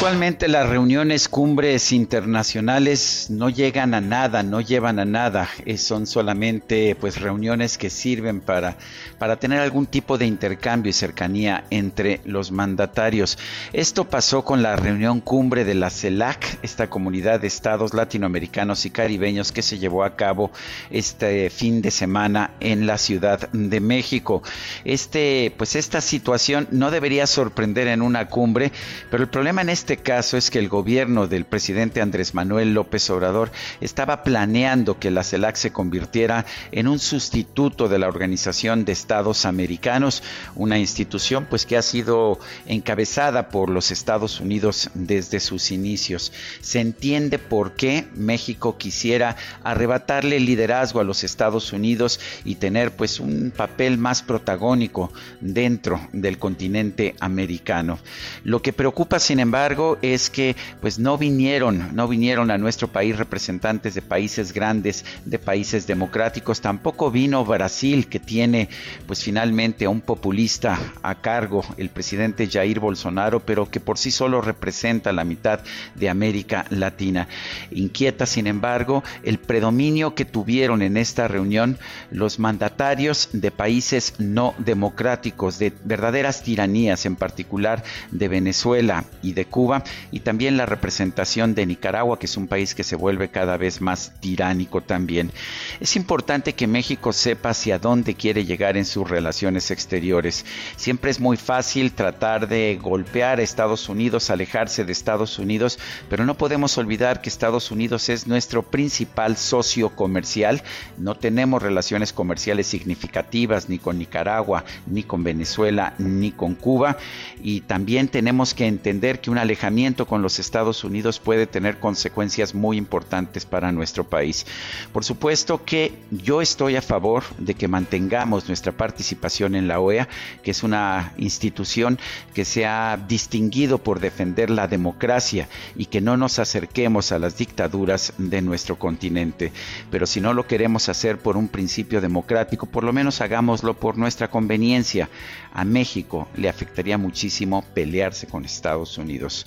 Usualmente las reuniones cumbres internacionales no llegan a nada, no llevan a nada, eh, son solamente pues reuniones que sirven para, para tener algún tipo de intercambio y cercanía entre los mandatarios. Esto pasó con la reunión cumbre de la CELAC, esta comunidad de estados latinoamericanos y caribeños que se llevó a cabo este fin de semana en la Ciudad de México. Este pues esta situación no debería sorprender en una cumbre, pero el problema en este este caso es que el gobierno del presidente Andrés Manuel López Obrador estaba planeando que la CELAC se convirtiera en un sustituto de la Organización de Estados Americanos, una institución pues que ha sido encabezada por los Estados Unidos desde sus inicios. Se entiende por qué México quisiera arrebatarle el liderazgo a los Estados Unidos y tener pues un papel más protagónico dentro del continente americano. Lo que preocupa sin embargo es que pues no vinieron, no vinieron a nuestro país representantes de países grandes, de países democráticos, tampoco vino Brasil que tiene pues finalmente un populista a cargo, el presidente Jair Bolsonaro, pero que por sí solo representa la mitad de América Latina. Inquieta, sin embargo, el predominio que tuvieron en esta reunión los mandatarios de países no democráticos, de verdaderas tiranías, en particular de Venezuela y de Cuba y también la representación de Nicaragua, que es un país que se vuelve cada vez más tiránico también. Es importante que México sepa hacia dónde quiere llegar en sus relaciones exteriores. Siempre es muy fácil tratar de golpear a Estados Unidos, alejarse de Estados Unidos, pero no podemos olvidar que Estados Unidos es nuestro principal socio comercial. No tenemos relaciones comerciales significativas ni con Nicaragua, ni con Venezuela, ni con Cuba. Y también tenemos que entender que una alejamiento con los Estados Unidos puede tener consecuencias muy importantes para nuestro país. Por supuesto que yo estoy a favor de que mantengamos nuestra participación en la OEA, que es una institución que se ha distinguido por defender la democracia y que no nos acerquemos a las dictaduras de nuestro continente. Pero si no lo queremos hacer por un principio democrático, por lo menos hagámoslo por nuestra conveniencia. A México le afectaría muchísimo pelearse con Estados Unidos.